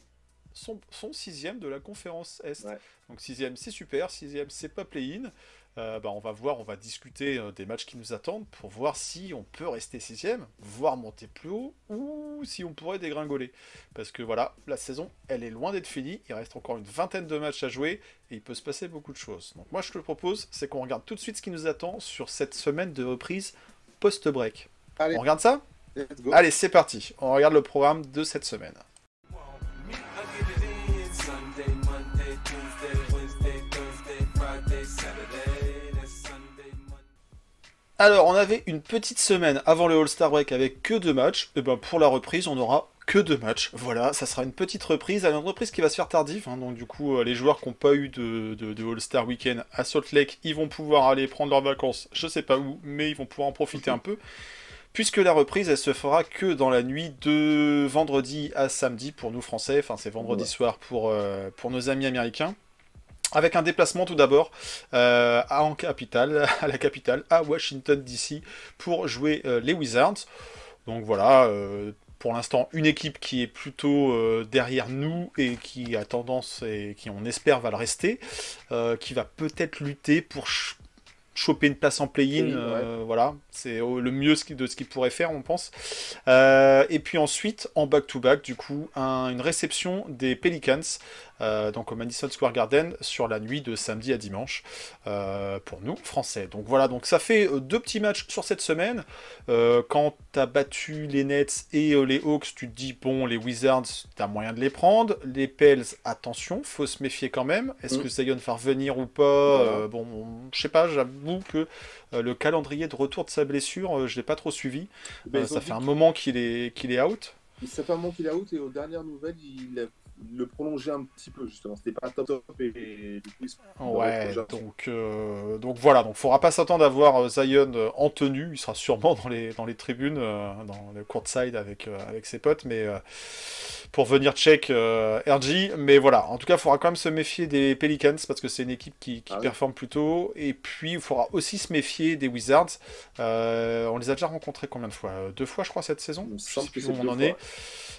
sont, sont sixième de la conférence Est. Ouais. Donc sixième, c'est super. Sixième, c'est pas play-in. Euh, bah, on va voir, on va discuter euh, des matchs qui nous attendent pour voir si on peut rester sixième, voire monter plus haut, ou si on pourrait dégringoler. Parce que voilà, la saison, elle est loin d'être finie. Il reste encore une vingtaine de matchs à jouer et il peut se passer beaucoup de choses. Donc moi, je te le propose, c'est qu'on regarde tout de suite ce qui nous attend sur cette semaine de reprise post-break. Allez, On regarde ça? Allez, c'est parti. On regarde le programme de cette semaine. Alors, on avait une petite semaine avant le All-Star Break avec que deux matchs. Et ben pour la reprise, on aura que deux matchs. Voilà, ça sera une petite reprise. Une reprise qui va se faire tardive. hein. donc, du coup, euh, les joueurs qui n'ont pas eu de, de- de All-Star Weekend à Salt Lake, ils vont pouvoir aller prendre leurs vacances. Je sais pas où, mais ils vont pouvoir en profiter un peu. Puisque la reprise, elle se fera que dans la nuit de vendredi à samedi pour nous français. Enfin, c'est vendredi Ouais. soir pour, euh, pour nos amis américains. Avec un déplacement tout d'abord euh, à, en capitale, [LAUGHS] à la capitale, à Washington DC, pour jouer euh, les Wizards. Donc voilà, euh, pour l'instant, une équipe qui est plutôt euh, derrière nous et qui a tendance et qui on espère va le rester, euh, qui va peut-être lutter pour ch- choper une place en play-in. Euh, Voilà, c'est euh, le mieux de ce qu'il pourrait faire, on pense. Euh, et puis ensuite, en back-to-back, du coup, un- une réception des Pelicans, euh, donc au Madison Square Garden, sur la nuit de samedi à dimanche, euh, pour nous, français. Donc voilà, donc ça fait euh, deux petits matchs sur cette semaine. Quand t'as battu les Nets et les Hawks, tu te dis, bon, les Wizards, t'as moyen de les prendre. Les Pels, attention, faut se méfier quand même. Est-ce Mm. que Zion va revenir ou pas Bon, je sais pas, j'avoue que le calendrier de retour de sa blessure, je l'ai pas trop suivi. Ont ça fait un moment qu'il est, qu'il est out. Ça fait un moment qu'il est out et aux dernières nouvelles, il le prolonger un petit peu, justement. C'était pas top top et, du coup, Ouais, donc, euh, donc voilà, donc faudra pas s'attendre à voir euh, Zion euh, en tenue, il sera sûrement dans les, dans les tribunes, euh, dans le courtside avec, euh, avec ses potes, mais pour venir check RG, mais voilà, en tout cas, il faudra quand même se méfier des Pelicans parce que c'est une équipe qui, qui Ah oui. performe plutôt, et puis il faudra aussi se méfier des Wizards. On les a déjà rencontrés combien de fois? Deux fois, je crois, cette saison. Je sais plus où on en fois. est.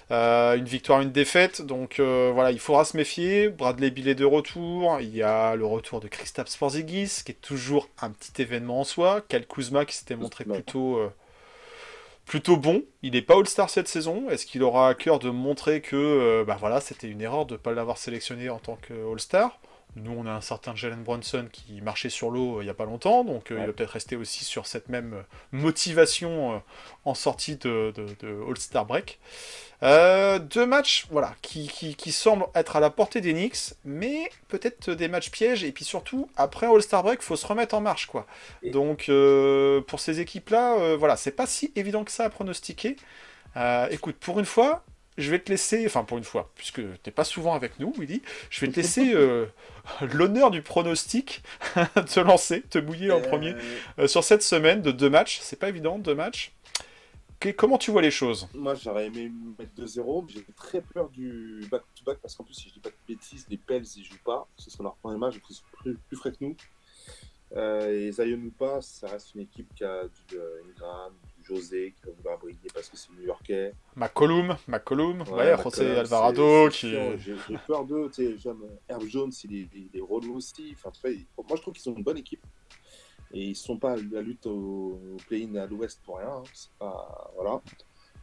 Euh, une victoire, une défaite. Donc euh, voilà, il faudra se méfier. Bradley Bill est de retour. Il y a le retour de Kristaps Porzingis, qui est toujours un petit événement en soi. Kyle Kuzma qui s'était montré plutôt, euh, plutôt bon. Il n'est pas All-Star cette saison. Est-ce qu'il aura à cœur de montrer que euh, bah voilà, c'était une erreur de ne pas l'avoir sélectionné en tant que All-Star? Nous, on a un certain Jalen Brunson qui marchait sur l'eau euh, il n'y a pas longtemps, donc euh, il va peut-être rester aussi sur cette même euh, motivation en sortie de, de- de All-Star Break. Euh, deux matchs voilà, qui, qui, qui semblent être à la portée des Knicks, mais peut-être des matchs pièges, et puis surtout, après All-Star Break, il faut se remettre en marche. quoi. Donc, euh, pour ces équipes-là, euh, voilà, c'est pas si évident que ça à pronostiquer. Écoute, pour une fois, je vais te laisser, enfin pour une fois, puisque t'es pas souvent avec nous, Willy, je vais te laisser euh, [LAUGHS] l'honneur du pronostic, [LAUGHS] te lancer, te mouiller en Euh, premier euh, sur cette semaine de deux matchs. C'est pas évident, deux matchs. Que- comment tu vois les choses? Moi, j'aurais aimé mettre 2-0, mais j'ai très peur du back-to-back parce qu'en plus, si je dis pas de bêtises, les Pels, ils jouent pas. Ce sera leur premier match, ils sont plus, plus frais que nous. Euh, et Zion ou pas, ça reste une équipe qui a du euh, Ingram, José, qui va vouloir briller parce que c'est New-Yorkais. McCollum, McCollum, ouais, McCollum, José Alvarado, qui... J'ai peur d'eux, tu sais, j'aime Herb Jones, il est, il est relou aussi. Enfin, il- moi, je trouve qu'ils sont une bonne équipe. Et ils sont pas à la lutte au, au play-in à l'ouest pour rien. hein. Pas, voilà.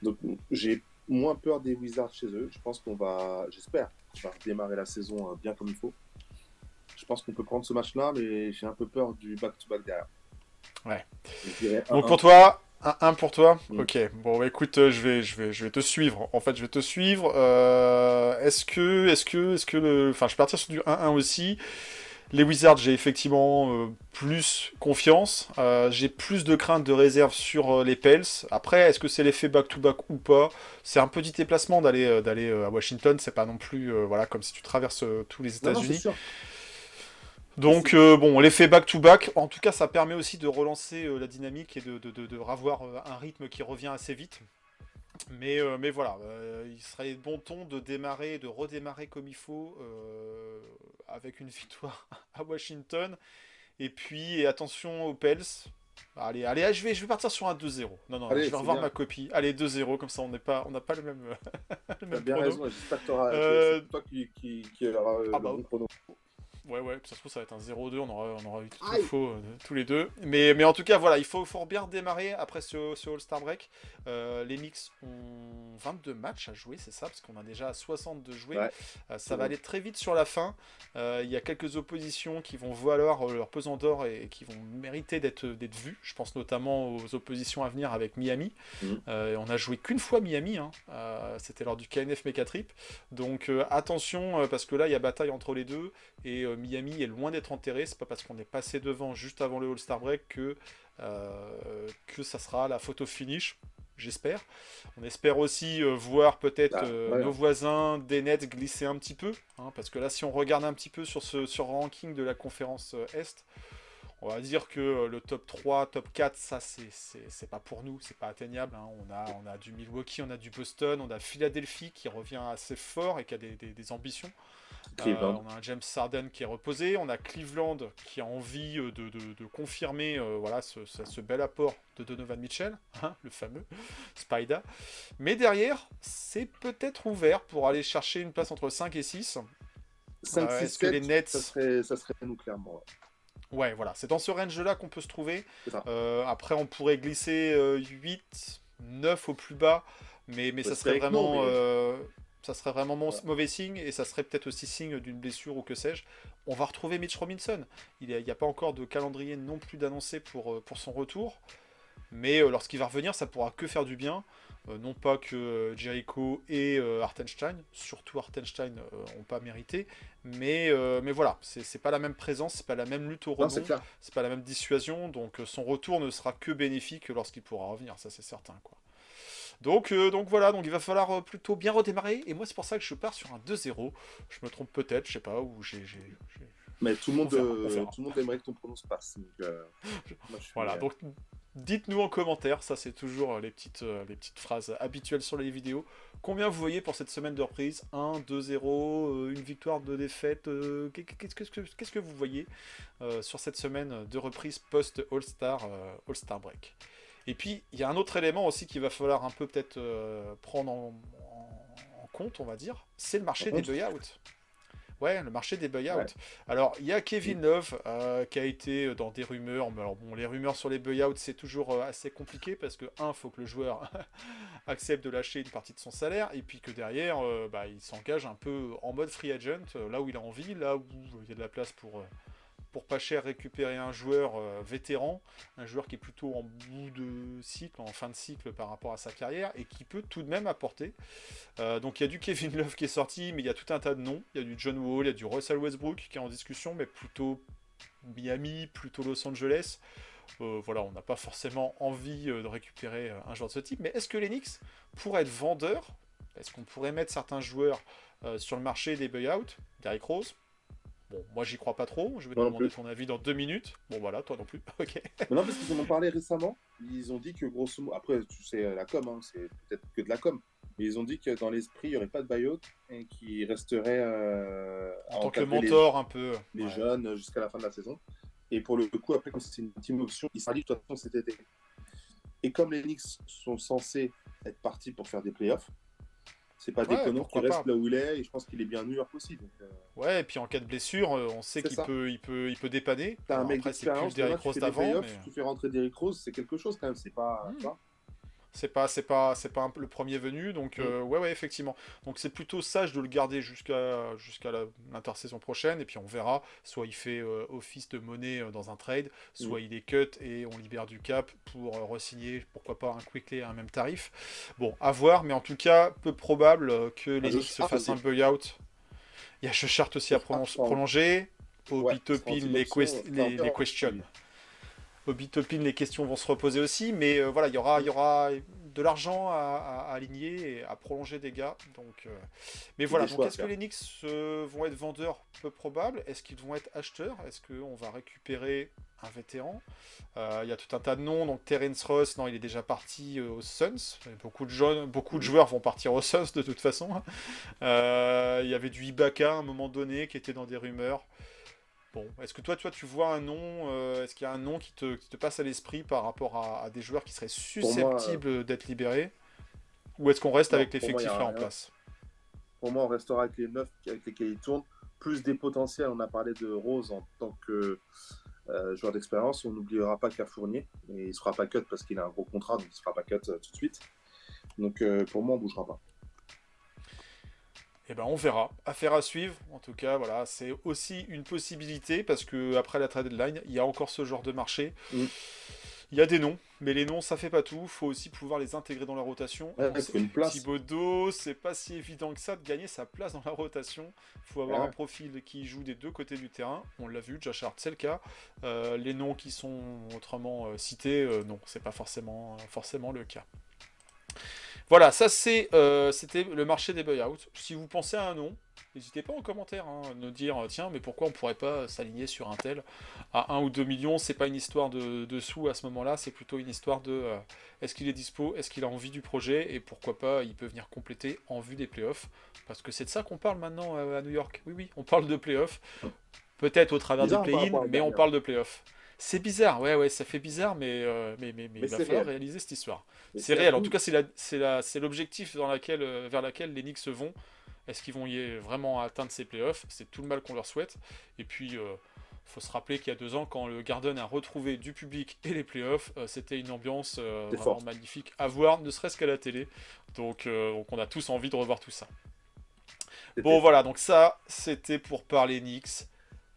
Donc, j'ai moins peur des Wizards chez eux. Je pense qu'on va, j'espère, va démarrer la saison euh, bien comme il faut. Je pense qu'on peut prendre ce match-là, mais j'ai un peu peur du back-to-back derrière. Ouais. Donc 1-1. pour toi, un 1 pour toi Mm. Ok, bon bah, écoute, euh, je vais, je, vais, je vais te suivre. En fait, je vais te suivre. Euh, est-ce que, est-ce que, est-ce que le... Enfin, je vais partir sur du 1-1 aussi. Les Wizards, j'ai effectivement euh, plus confiance. Euh, j'ai plus de crainte de réserve sur euh, les Pels. Après, est-ce que c'est l'effet back-to-back ou pas? C'est un petit déplacement d'aller d'aller à Washington. C'est pas non plus voilà comme si tu traverses tous les États-Unis. Donc euh, bon, l'effet back-to-back, en tout cas, ça permet aussi de relancer euh, la dynamique et de, de, de, de revoir euh, un rythme qui revient assez vite. Mais, mais voilà, il serait bon ton de démarrer, de redémarrer comme il faut, avec une victoire [LAUGHS] à Washington. Et puis, et attention aux Pels. Allez, allez, je vais, je vais partir sur un 2-0. Non, non, Allez, je vais revoir bien. ma copie. Allez, 2-0, comme ça on n'est pas, on n'a pas le même, [LAUGHS] le T'as même bien prono. raison, j'espère que t'auras- c'est toi qui, qui, qui aura Ah le bah, bon chrono. Ouais, ouais, ça se trouve, ça va être un 0-2, on aura, on aura eu tout Aïe. faux euh, tous les deux. Mais, mais en tout cas, voilà, il faut, faut bien démarrer après ce, ce All-Star Break. Euh, les Knicks ont 22 matchs à jouer, c'est ça, parce qu'on a déjà 60 de jouer. Ouais. Euh, ça va aller très vite sur la fin. Euh, Il y a quelques oppositions qui vont valoir leur pesant d'or et, qui vont mériter d'être d'être vues. Je pense notamment aux oppositions à venir avec Miami. Euh, on a joué qu'une fois Miami, hein. Euh, c'était lors du KNF Mecha Trip. Donc euh, attention, parce que là, il y a bataille entre les deux. Et Miami est loin d'être enterré. C'est pas parce qu'on est passé devant juste avant le All-Star Break que, euh, que ça sera la photo finish. J'espère. On espère aussi euh, voir peut-être Ah, euh, ouais. nos voisins des Nets glisser un petit peu. hein, parce que là, si on regarde un petit peu sur ce sur le ranking de la conférence Est, on va dire que euh, le top 3, top 4, ça, c'est- pas pour nous, c'est pas atteignable. hein. On, a, on a du Milwaukee, on a du Boston, on a Philadelphie qui revient assez fort et qui a des, des- des ambitions. Cleveland. Euh, on a un James Harden qui est reposé, on a Cleveland qui a envie euh, de, de- de confirmer euh, voilà, ce, ce- ce bel apport de Donovan Mitchell, hein, le fameux Spida. Mais derrière, c'est peut-être ouvert pour aller chercher une place entre 5 et 6. 5, Euh, 6, est-ce que les Nets- ça serait, ça serait nous clairement. Ouais. Voilà, c'est dans ce range-là qu'on peut se trouver. Ça. Euh, après, on pourrait glisser euh, 8, 9 au plus bas, mais, mais ça Ouais, serait vraiment, mais- euh, ça serait vraiment mauvais signe, et ça serait peut-être aussi signe d'une blessure ou que sais-je. On va retrouver Mitch Robinson. Il n'y a, a pas encore de calendrier non plus d'annoncé pour, euh, pour son retour, mais euh, lorsqu'il va revenir, ça pourra que faire du bien. Euh, non pas que euh, Jericho et euh, Hartenstein, surtout Hartenstein, n'ont pas mérité, mais, euh, mais voilà, c'est pas la même présence, c'est pas la même lutte au rebond. c'est pas la même dissuasion, donc euh, son retour ne sera que bénéfique lorsqu'il pourra revenir, ça c'est certain. Quoi. Donc, euh, donc voilà, donc il va falloir euh, plutôt bien redémarrer. Et moi, c'est pour ça que je pars sur un 2-0. Je me trompe peut-être, je sais pas, ou j'ai. Mais tout le monde, verra, euh, tout le monde aimerait que ton pronom se passe. Donc, euh, [LAUGHS] moi, je suis- Voilà, donc dites-nous en commentaire, ça c'est toujours euh, les petites, euh, les petites phrases habituelles sur les vidéos. Combien vous voyez pour cette semaine de reprise? 1, 2, 0, euh, une victoire, deux défaites euh, qu'est- Qu'est-ce que, vous voyez euh, sur cette semaine de reprise post-All-Star euh, All-Star Break? Et puis, il y a un autre élément aussi qu'il va falloir un peu peut-être prendre en, en- en compte, on va dire, c'est le marché des buy-out. Ouais, le marché des buy-out. Ouais. Alors, il y a Kevin Love euh, qui a été dans des rumeurs. Mais alors, bon, les rumeurs sur les buy-out, c'est toujours euh, assez compliqué parce que, un, faut que le joueur [LAUGHS] accepte de lâcher une partie de son salaire et puis que derrière, euh, bah, il s'engage un peu en mode free agent, euh, là où il a envie, là où il y a de la place pour, euh, pour pas cher récupérer un joueur euh, vétéran, un joueur qui est plutôt en bout de cycle, en fin de cycle par rapport à sa carrière et qui peut tout de même apporter. Euh, donc il y a du Kevin Love qui est sorti, mais il y a tout un tas de noms. Il y a du John Wall, il y a du Russell Westbrook qui est en discussion, mais plutôt Miami, plutôt Los Angeles. Euh, voilà, on n'a pas forcément envie de récupérer un joueur de ce type. Mais est-ce que les Knicks pourraient être vendeurs? Est-ce qu'on pourrait mettre certains joueurs sur le marché des buy-out Derrick Rose? Bon, moi j'y crois pas trop. Je vais te Moi demander ton avis dans deux minutes. Bon voilà, toi non plus. [LAUGHS] ok. Mais non, parce qu'ils en ont parlé récemment. Ils ont dit que grosso modo, après, tu sais, la com, hein, c'est peut-être que de la com. Mais ils ont dit que dans l'esprit, il n'y aurait pas de buyout et qu'ils resteraient euh, En tant que les- mentor un peu. les ouais. jeunes jusqu'à la fin de la saison. Et pour le coup, après, comme c'est une team option, il sera dit de toute façon cet été. Et comme les Knicks sont censés être partis pour faire des playoffs, c'est pas Ouais, déconnant qu'il reste là où il est. Et je pense qu'il est bien New York aussi. Donc, euh, Ouais, et puis en cas de blessure, euh, on sait qu'il peut, il peut, il peut dépanner. t'as un mec après, c'est plus le d'expérience, tu Rose fais playoffs, mais tu fais rentrer Derrick Rose, c'est quelque chose quand même. C'est pas. Mm. C'est pas, c'est pas, c'est pas un le premier venu. Donc Mm. euh, ouais, ouais, effectivement. Donc c'est plutôt sage de le garder jusqu'à, jusqu'à l'intersaison prochaine, et puis on verra. Soit il fait euh, office de monnaie euh, dans un trade, soit il est cut et on libère du cap pour euh, re-signer, pourquoi pas un quickly à un même tarif. Bon, à voir, mais en tout cas, peu probable que les Ah, Knicks je se fassent un buy-out. Il y a Chart aussi à prolonger. Obi Ouais, les, quest- les, les questions. Oui. Obi Topin, les questions vont se reposer aussi, mais euh, voilà, il y aura, y aura de l'argent à, aligner et à prolonger des gars. Donc, euh, mais voilà, est-ce que les Knicks euh, vont être vendeurs Peu probable. Est-ce qu'ils vont être acheteurs? Est-ce qu'on va récupérer un vétéran? Il y a tout un tas de noms. Donc Terence Ross, non, il est déjà parti aux Suns. Beaucoup de, jeunes, beaucoup de joueurs vont partir aux Suns de toute façon. Il y avait du Ibaka à un moment donné qui était dans des rumeurs. Bon, est-ce que toi, toi, tu vois un nom euh, Est-ce qu'il y a un nom qui te, qui te passe à l'esprit par rapport à, à des joueurs qui seraient susceptibles d'être libérés? Ou est-ce qu'on reste Non, avec l'effectif là en place? Pour moi, on restera avec les neuf avec lesquels il tourne, plus des potentiels. On a parlé de Rose en tant que euh, joueur d'expérience. On n'oubliera pas qu'à Fournier, et il ne sera pas cut parce qu'il a un gros contrat, donc il ne sera pas cut euh, tout de suite. Donc euh, pour moi, on ne bougera pas. Eh ben, on verra. Affaire à suivre. En tout cas, voilà, c'est aussi une possibilité parce que après la trade deadline, il y a encore ce genre de marché. Mm. Il y a des noms, mais les noms, ça fait pas tout. faut aussi pouvoir les intégrer dans la rotation. Ouais, il une place. Thibodeau, c'est pas si évident que ça de gagner sa place dans la rotation. Il faut avoir Ouais. un profil qui joue des deux côtés du terrain. On l'a vu, Josh Hart, c'est le cas. Euh, les noms qui sont autrement euh, cités, euh, non, c'est pas forcément, forcément le cas. Voilà, ça c'est, euh, c'était le marché des buy-out. Si vous pensez à un nom, n'hésitez pas en commentaire hein, à nous dire euh, tiens, mais pourquoi on pourrait pas s'aligner sur un tel à 1 ou 2 millions? C'est pas une histoire de, de sous à ce moment-là, c'est plutôt une histoire de euh, est-ce qu'il est dispo, est-ce qu'il a envie du projet et pourquoi pas il peut venir compléter en vue des playoffs. Parce que c'est de ça qu'on parle maintenant à New York. Oui, oui, on parle de playoffs. Peut-être au travers des play-in, mais on parle de playoffs. C'est bizarre, ouais, ouais, ça fait bizarre, mais, euh, mais, mais, mais, Mais il va falloir réel. réaliser cette histoire. C'est réel, en tout cas, c'est la- la- l'objectif laquelle, euh, vers laquelle les Knicks vont. Est-ce qu'ils vont y vraiment atteindre ces playoffs? C'est tout le mal qu'on leur souhaite. Et puis, euh, faut se rappeler qu'il y a deux ans, quand le Garden a retrouvé du public et les playoffs, euh, c'était une ambiance vraiment fort. magnifique à voir, ne serait-ce qu'à la télé. Donc, donc, on a tous envie de revoir tout ça. Bon, voilà, donc ça, c'était pour parler Knicks.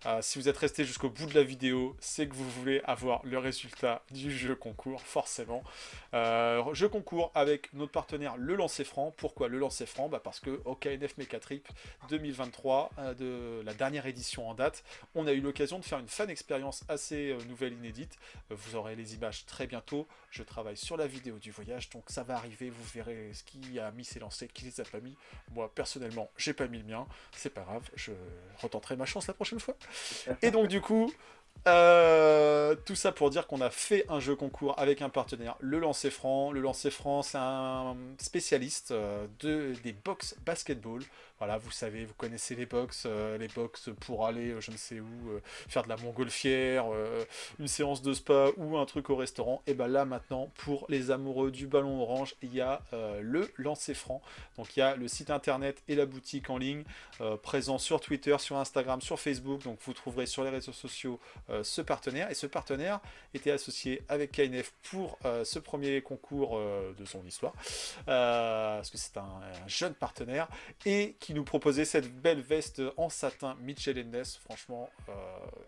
Euh, si vous êtes resté jusqu'au bout de la vidéo, c'est que vous voulez avoir le résultat du jeu concours, forcément. Euh, jeu concours avec notre partenaire Le Lancer Franc. Pourquoi Le Lancer Franc? Bah Parce que au KNF Mecha Trip 2023, euh, de la dernière édition en date, on a eu l'occasion de faire une fan expérience assez euh, nouvelle, inédite. Euh, vous aurez les images très bientôt. Je travaille sur la vidéo du voyage, donc ça va arriver. Vous verrez ce qui a mis ses lancers, qui les a pas mis. Moi, personnellement, j'ai pas mis le mien. C'est pas grave, je retenterai ma chance la prochaine fois. Et donc, du coup, euh, tout ça pour dire qu'on a fait un jeu concours avec un partenaire, le Lancer Franc. Le Lancer Franc, c'est un spécialiste euh, de, des box basketball. Voilà, vous savez, vous connaissez les box, euh, les box pour aller, euh, je ne sais où, euh, faire de la montgolfière, une séance de spa ou un truc au restaurant. Et ben là maintenant, pour les amoureux du ballon orange, il y a le Lancer Franc. Donc il y a le site internet et la boutique en ligne, présent sur Twitter, sur Instagram, sur Facebook. Donc vous trouverez sur les réseaux sociaux ce partenaire. Et ce partenaire était associé avec KNF pour ce premier concours de son histoire, parce que c'est un, un jeune partenaire, et qui nous proposait cette belle veste en satin Mitchell Ness. Franchement, euh,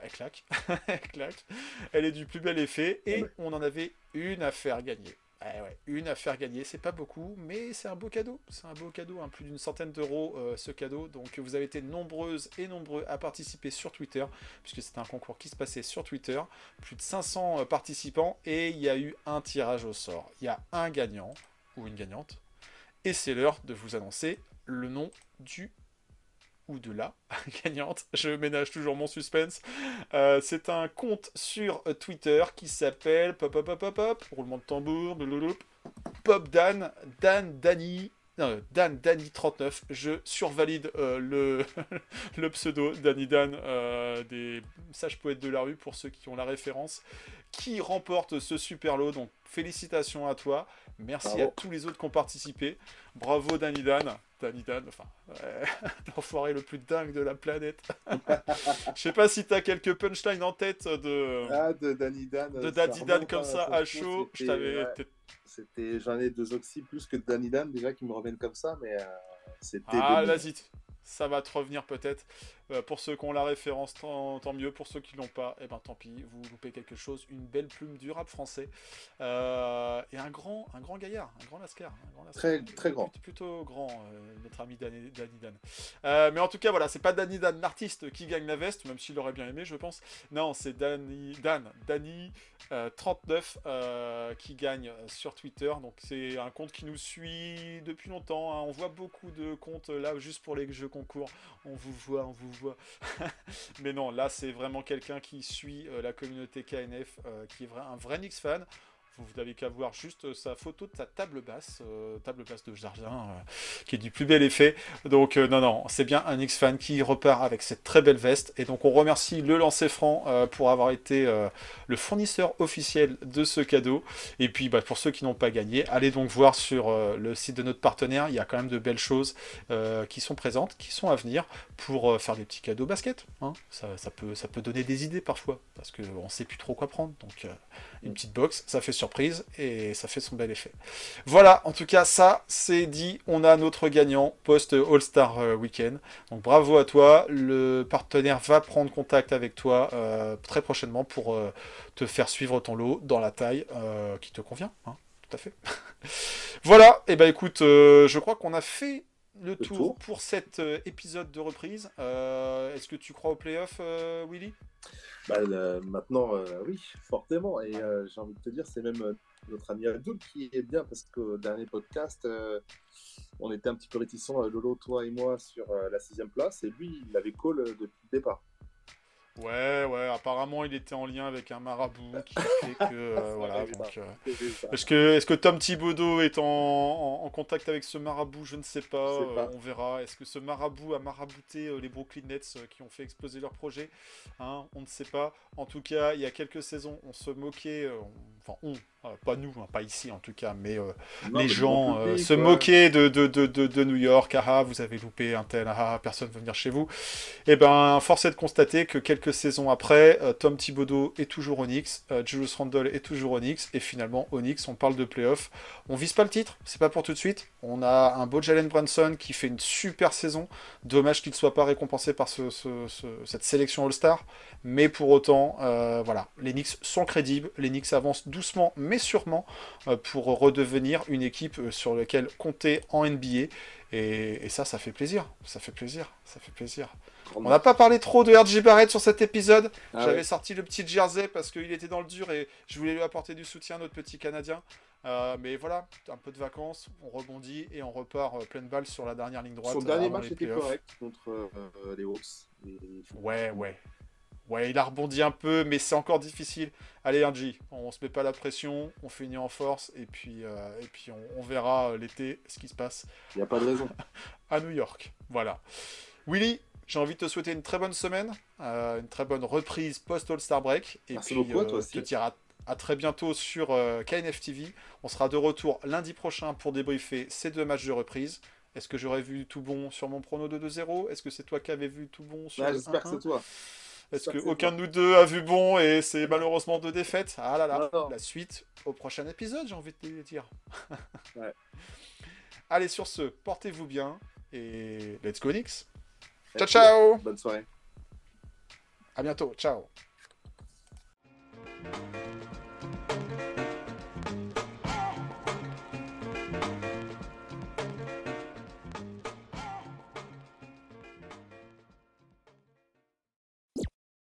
elle claque, [LAUGHS] elle claque. Elle est du plus bel effet, et on en avait une à faire gagner. Eh ouais, une à faire gagner, c'est pas beaucoup, mais c'est un beau cadeau. C'est un beau cadeau, hein, plus d'une centaine d'euros euh, ce cadeau. Donc vous avez été nombreuses et nombreux à participer sur Twitter, puisque c'est un concours qui se passait sur Twitter. Plus de 500 euh, participants et il y a eu un tirage au sort. Il y a un gagnant ou une gagnante, et c'est l'heure de vous annoncer le nom du ou de la [LAUGHS] gagnante. Je ménage toujours mon suspense. Euh, c'est un compte sur Twitter qui s'appelle pop pop pop pop roulement de tambour Pop Dan Dan Dani non, Dan Dani 39. Je survalide euh, le [LAUGHS] le pseudo Danny Dan euh, des sages poètes de la rue pour ceux qui ont la référence qui remporte ce super lot. Donc félicitations à toi. Merci Bravo. à tous les autres qui ont participé. Bravo Danny Dan. Danny Dan, enfin, ouais, [LAUGHS] l'enfoiré le plus dingue de la planète. [LAUGHS] Je sais pas si t'as quelques punchlines en tête de, Ah, de Danny Dan. de ça Danny Dan remonte comme ça à chaud. Je c'était- t'avais. j'en ai deux oxy plus que Danny Dan déjà qui me reviennent comme ça, mais euh, c'était. Ah, 2000. vas-y, ça va te revenir peut-être. Euh, pour ceux qui ont la référence, tant, tant mieux. Pour ceux qui l'ont pas, eh ben tant pis, vous loupez quelque chose. Une belle plume du rap français. Euh, et un grand, un grand gaillard, un grand lascar. Un grand lascar. Très- très grand. Plutôt, plutôt grand, euh, notre ami Danny, Danny Dan. Mais en tout cas, voilà, c'est pas Danny Dan, l'artiste, qui gagne la veste, même s'il aurait bien aimé, je pense. Non, c'est Danny, Dan, Danny euh, 39 euh, qui gagne sur Twitter. Donc c'est un compte qui nous suit depuis longtemps. hein. On voit beaucoup de comptes là juste pour les jeux concours. On vous voit, on vous [LAUGHS] Mais non, là c'est vraiment quelqu'un qui suit euh, la communauté KNF, euh, qui est un vrai Nix fan. Vous n'avez qu'à voir juste sa photo de sa table basse, euh, table basse de jardin, euh, qui est du plus bel effet. Donc euh, non, non, c'est bien un X-Fan qui repart avec cette très belle veste. Et donc on remercie le Lancer Franc pour avoir été le fournisseur officiel de ce cadeau. Et puis bah, pour ceux qui n'ont pas gagné, allez donc voir sur le site de notre partenaire. Il y a quand même de belles choses qui sont présentes, qui sont à venir pour faire des petits cadeaux basket. hein. Ça, peut, ça peut donner des idées parfois, parce qu'on ne sait plus trop quoi prendre. Donc une petite box, ça fait surprise et ça fait son bel effet. Voilà, en tout cas, ça c'est dit. On a notre gagnant post All-Star euh, Weekend. Donc bravo à toi. Le partenaire va prendre contact avec toi euh, très prochainement pour euh, te faire suivre ton lot dans la taille euh, qui te convient. hein, tout à fait. [LAUGHS] voilà, et ben écoute, je crois qu'on a fait le tour, tour. pour cet épisode de reprise. Est-ce que tu crois au playoff, Willy? Bah, maintenant, euh, oui, fortement. Et euh, j'ai envie de te dire, c'est même euh, notre ami Abdul qui est bien parce qu'au dernier podcast, on était un petit peu réticents, Lolo, toi et moi, sur la sixième place. Et lui, il avait call depuis le départ. Ouais, ouais, apparemment il était en lien avec un marabout qui fait que. euh, [LAUGHS] voilà, donc. euh. Est-ce que, Tom Thibodeau est en, en- en contact avec ce marabout? Je ne sais pas, Je sais pas. euh, on verra. Est-ce que ce marabout a marabouté les Brooklyn Nets qui ont fait exploser leur projet? Hein, On ne sait pas. En tout cas, il y a quelques saisons, on se moquait, on- enfin on, Euh, pas nous, hein, pas ici en tout cas, mais euh, Non, les mais gens euh, se moquaient de, de, de, de, New York. Ah, ah, vous avez loupé un tel, ah, ah, personne ne veut venir chez vous. Et ben, force est de constater que quelques saisons après, Tom Thibodeau est toujours Onyx, Julius Randle est toujours Onyx, et finalement, Onyx, on parle de playoff. On vise pas le titre, c'est pas pour tout de suite. On a un beau Jalen Brunson qui fait une super saison. Dommage qu'il ne soit pas récompensé par ce, ce- ce- cette sélection All-Star. Mais pour autant, voilà, les Knicks sont crédibles. Les Knicks avancent doucement mais sûrement euh, pour redevenir une équipe euh, sur laquelle compter en NBA. Et, et ça, ça fait plaisir. Ça fait plaisir. Ça fait plaisir. On n'a pas parlé trop de RJ Barrett sur cet épisode. Ah J'avais sorti le petit jersey parce qu'il était dans le dur et je voulais lui apporter du soutien, notre petit Canadien. Euh, mais voilà, un peu de vacances, on rebondit et on repart euh, pleine balle sur la dernière ligne droite. Son dernier match était correct contre euh, les Hawks. Et- Ouais, ouais. Ouais, il a rebondi un peu, mais c'est encore difficile. Allez, RJ, on se met pas la pression, on finit en force, et puis, euh, et puis on, on verra euh, l'été ce qui se passe Il n'y a pas de raison. [LAUGHS] à New York. Voilà. Willy, j'ai envie de te souhaiter une très bonne semaine, euh, une très bonne reprise post-All-Star Break, et Merci puis beaucoup à toi aussi. te dire à, à très bientôt sur KNF TV. On sera de retour lundi prochain pour débriefer ces deux matchs de reprise. Est-ce que j'aurais vu tout bon sur mon prono de 2-0 Est-ce que c'est toi qui avais vu tout bon sur Ah, le J'espère que 1-1? c'est toi. Est-ce J'espère que que c'est aucun de nous deux a vu bon et c'est malheureusement deux défaites Ah là là, Non, non. la suite au prochain épisode, j'ai envie de te dire. [LAUGHS] Ouais. Allez, sur ce, portez-vous bien et let's go Knicks. Ciao, ciao Bonne soirée. À bientôt, ciao